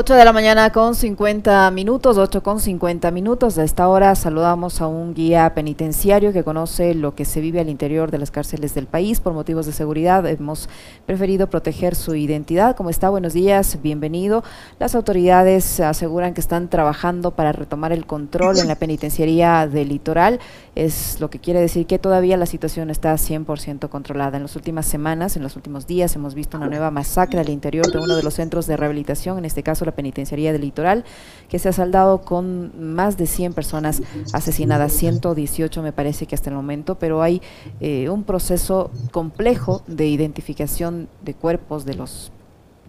8 de la mañana con 50 minutos, 8 con 50 minutos. A esta hora saludamos a un guía penitenciario que conoce lo que se vive al interior de las cárceles del país. Por motivos de seguridad hemos preferido proteger su identidad. ¿Cómo está? Buenos días, bienvenido. Las autoridades aseguran que están trabajando para retomar el control en la penitenciaría del litoral. Es lo que quiere decir que todavía la situación está 100% controlada. En las últimas semanas, en los últimos días, hemos visto una nueva masacre al interior de uno de los centros de rehabilitación, en este caso la penitenciaría del litoral, que se ha saldado con más de 100 personas asesinadas, 118 me parece que hasta el momento, pero hay eh, un proceso complejo de identificación de cuerpos de los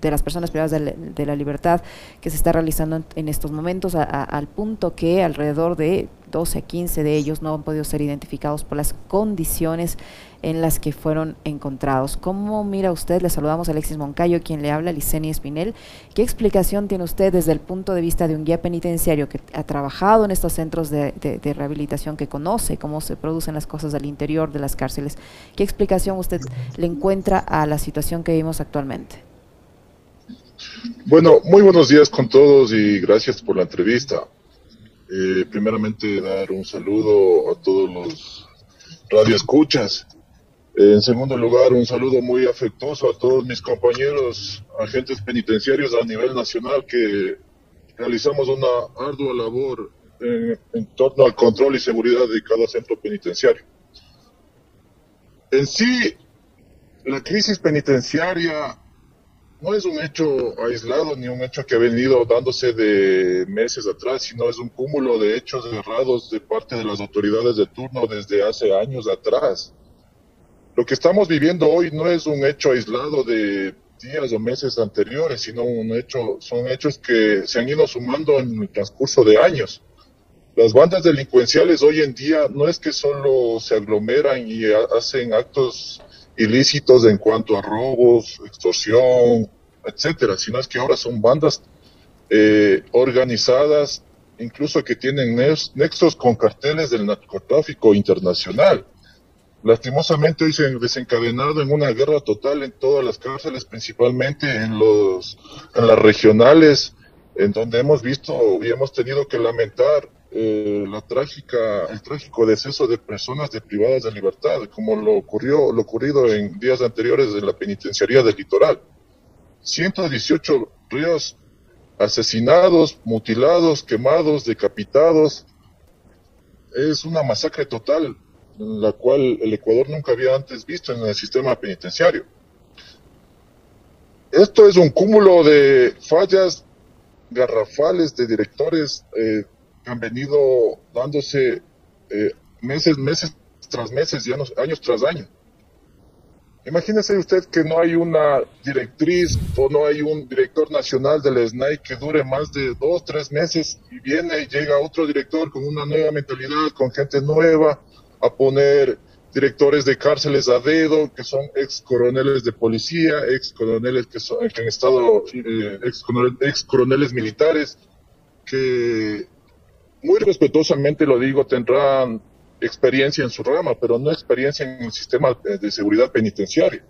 de las personas privadas de la, libertad que se está realizando en, estos momentos al punto que alrededor de 12 a 15 de ellos no han podido ser identificados por las condiciones en las que fueron encontrados. ¿Cómo mira usted? Le saludamos a Alexis Moncayo, quien le habla, Liceni Espinel. ¿Qué explicación tiene usted desde el punto de vista de un guía penitenciario que ha trabajado en estos centros de, de rehabilitación, que conoce cómo se producen las cosas al interior de las cárceles? ¿Qué explicación usted le encuentra a la situación que vivimos actualmente? Bueno, muy buenos días con todos y gracias por la entrevista. Eh, primeramente dar un saludo a todos los radioescuchas. En segundo lugar, un saludo muy afectuoso a todos mis compañeros agentes penitenciarios a nivel nacional que realizamos una ardua labor en, en torno al control y seguridad de cada centro penitenciario. En sí, la crisis penitenciaria no es un hecho aislado ni un hecho que ha venido dándose de meses atrás, sino es un cúmulo de hechos errados de parte de las autoridades de turno desde hace años atrás. Lo que estamos viviendo hoy no es un hecho aislado de días o meses anteriores, sino un hecho, son hechos que se han ido sumando en el transcurso de años. Las bandas delincuenciales hoy en día no es que solo se aglomeran y hacen actos ilícitos en cuanto a robos, extorsión, etcétera, sino es que ahora son bandas eh, organizadas, incluso que tienen nexos con carteles del narcotráfico internacional. Lastimosamente hoy se han desencadenado en una guerra total en todas las cárceles, principalmente en los en las regionales, en donde hemos visto y hemos tenido que lamentar eh, la trágica, el trágico deceso de personas de privadas de libertad, como lo ocurrió, lo ocurrido en días anteriores en la penitenciaría del litoral. 118 ríos asesinados, mutilados, quemados, decapitados. Es una masacre total, la cual el Ecuador nunca había antes visto en el sistema penitenciario. Esto es un cúmulo de fallas garrafales de directores eh, han venido dándose eh, meses, meses tras meses, y años, años tras años. Imagínese usted que no hay una directriz o no hay un director nacional del SNAI que dure más de dos, tres meses y viene y llega otro director con una nueva mentalidad, con gente nueva, a poner directores de cárceles a dedo, que son ex coroneles de policía, ex coroneles que, son, que han estado, eh, ex, ex coroneles militares, que muy respetuosamente lo digo, tendrán experiencia en su rama, pero no experiencia en el sistema de seguridad penitenciaria.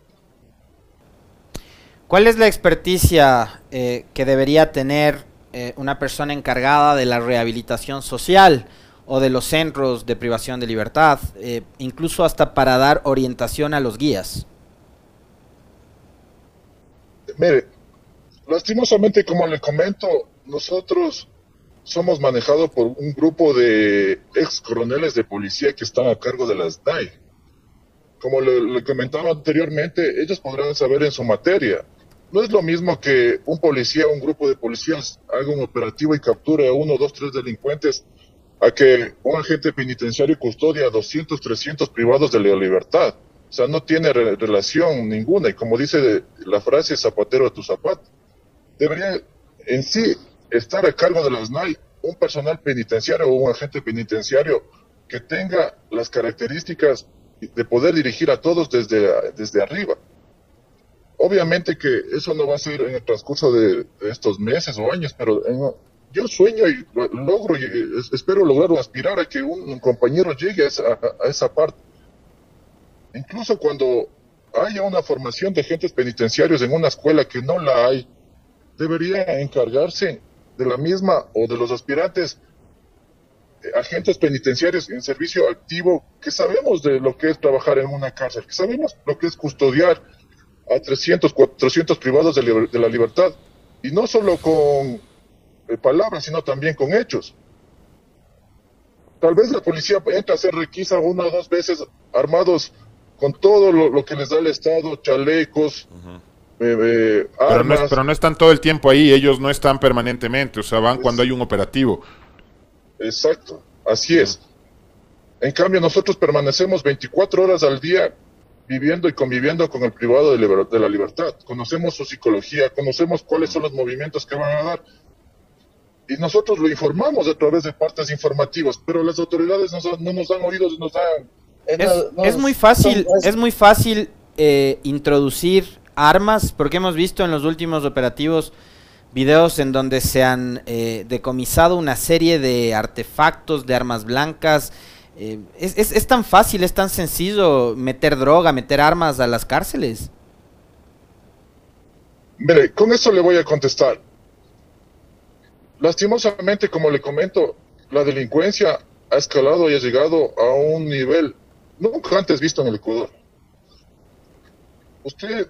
¿Cuál es la experticia eh, que debería tener eh, una persona encargada de la rehabilitación social o de los centros de privación de libertad, eh, incluso hasta para dar orientación a los guías? Mire, lastimosamente, como le comento, nosotros somos manejados por un grupo de ex coroneles de policía que están a cargo de las DAI. Como le, comentaba anteriormente, ellos podrán saber en su materia. No es lo mismo que un policía o un grupo de policías haga un operativo y capture a uno, dos, tres delincuentes a que un agente penitenciario custodia a 200, 300 privados de la libertad. O sea, no tiene relación ninguna. Y como dice la frase, zapatero a tu zapato. Debería en sí estar a cargo de las NAI un personal penitenciario o un agente penitenciario que tenga las características de poder dirigir a todos desde, desde arriba. Obviamente que eso no va a ser en el transcurso de, estos meses o años, pero yo sueño y logro y espero lograr o aspirar a que un, compañero llegue a esa, a esa parte. Incluso cuando haya una formación de agentes penitenciarios en una escuela que no la hay, debería encargarse de la misma o de los aspirantes eh, agentes penitenciarios en servicio activo que sabemos de lo que es trabajar en una cárcel, que sabemos lo que es custodiar a 300, 400 privados de, la libertad, y no solo con eh, palabras, sino también con hechos. Tal vez la policía entra a hacer requisa una o dos veces armados con todo lo, que les da el Estado, chalecos, eh, pero, no pero, no están todo el tiempo ahí, ellos no están permanentemente, o sea, van cuando hay un operativo. Exacto, así es. En cambio, nosotros permanecemos 24 horas al día viviendo y conviviendo con el privado de, la libertad. Conocemos su psicología, conocemos cuáles son los movimientos que van a dar. Y nosotros lo informamos a través de partes informativas, pero las autoridades no nos dan oídos, nos dan... Es, muy fácil, es muy fácil eh, introducir armas, porque hemos visto en los últimos operativos videos en donde se han eh, decomisado una serie de artefactos, de armas blancas. Eh, es, es, tan fácil, es tan sencillo meter droga, meter armas a las cárceles. Mire, con eso le voy a contestar. Lastimosamente, como le comento, la delincuencia ha escalado y ha llegado a un nivel nunca antes visto en el Ecuador. Usted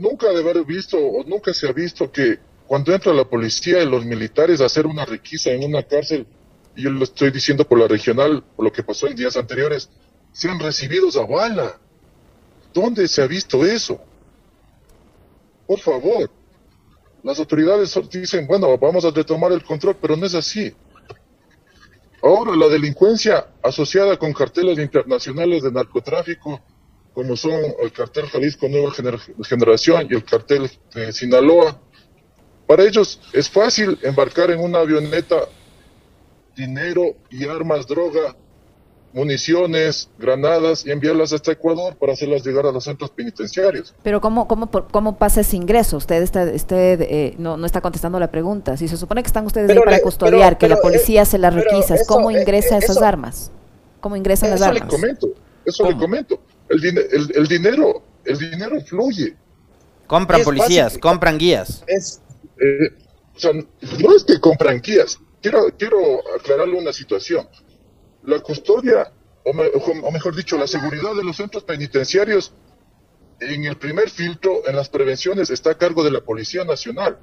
nunca de haber visto o nunca se ha visto que cuando entra la policía y los militares a hacer una requisa en una cárcel, y yo lo estoy diciendo por la regional, por lo que pasó en días anteriores, sean recibidos a bala. ¿Dónde se ha visto eso? Por favor. Las autoridades dicen, bueno, vamos a retomar el control, pero no es así. Ahora la delincuencia asociada con carteles internacionales de narcotráfico como son el cartel Jalisco Nueva Generación y el cartel de Sinaloa. Para ellos es fácil embarcar en una avioneta dinero y armas, droga, municiones, granadas y enviarlas hasta Ecuador para hacerlas llegar a los centros penitenciarios. Pero ¿cómo, cómo, cómo pasa ese ingreso? Usted, está, eh, no, no, está contestando la pregunta. Si se supone que están ustedes ahí para custodiar, que la policía se las requisa, ¿cómo eh, ingresa esas armas? ¿Cómo ingresan las armas? Eso le comento, eso le comento. El, el, dinero, el dinero fluye. Compran policías, compran guías. Es, eh, o sea, no es que compran guías. Quiero, quiero aclararle una situación. La custodia, o, o mejor dicho, la seguridad de los centros penitenciarios en el primer filtro, en las prevenciones, está a cargo de la Policía Nacional.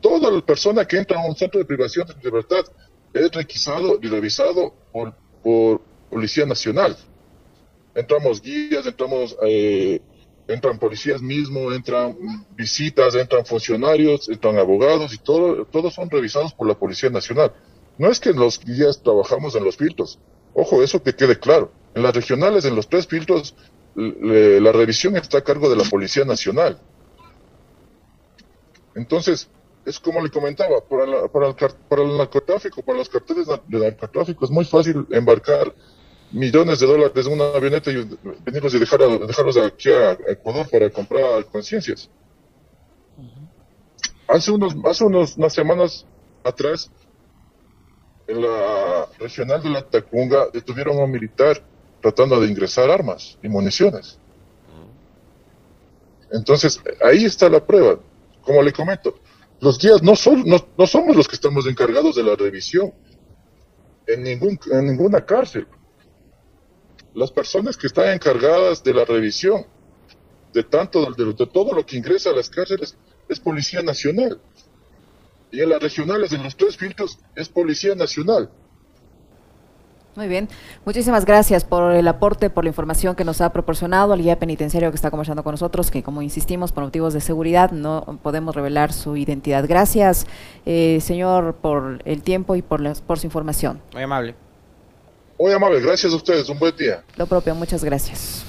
Toda la persona que entra a un centro de privación de libertad es requisado y revisado por, por Policía Nacional entramos guías, entramos, eh, entran policías mismos, entran visitas, entran funcionarios, entran abogados y todo, todos son revisados por la Policía Nacional. No es que los guías trabajamos en los filtros. Ojo, eso que quede claro. En las regionales, en los tres filtros, la revisión está a cargo de la Policía Nacional. Entonces, es como le comentaba, para, para, el, para el narcotráfico, para los carteles de narcotráfico, es muy fácil embarcar millones de dólares en una avioneta y venirlos y dejar dejarlos aquí a Ecuador para comprar conciencias. Hace unos, hace unos, unas semanas atrás, en la regional de la Tacunga, detuvieron a un militar tratando de ingresar armas y municiones. Entonces, ahí está la prueba. Como le comento, los guías no, son, no, no somos los que estamos encargados de la revisión en, ningún, en ninguna cárcel las personas que están encargadas de la revisión de tanto de, de, todo lo que ingresa a las cárceles es Policía Nacional. Y en las regionales, en los tres filtros, es Policía Nacional. Muy bien, muchísimas gracias por el aporte, por la información que nos ha proporcionado al guía penitenciario que está conversando con nosotros, que como insistimos, por motivos de seguridad no podemos revelar su identidad. Gracias, eh, señor, por el tiempo y por, por su información. Muy amable. Muy amable, gracias a ustedes, un buen día. Lo propio, muchas gracias.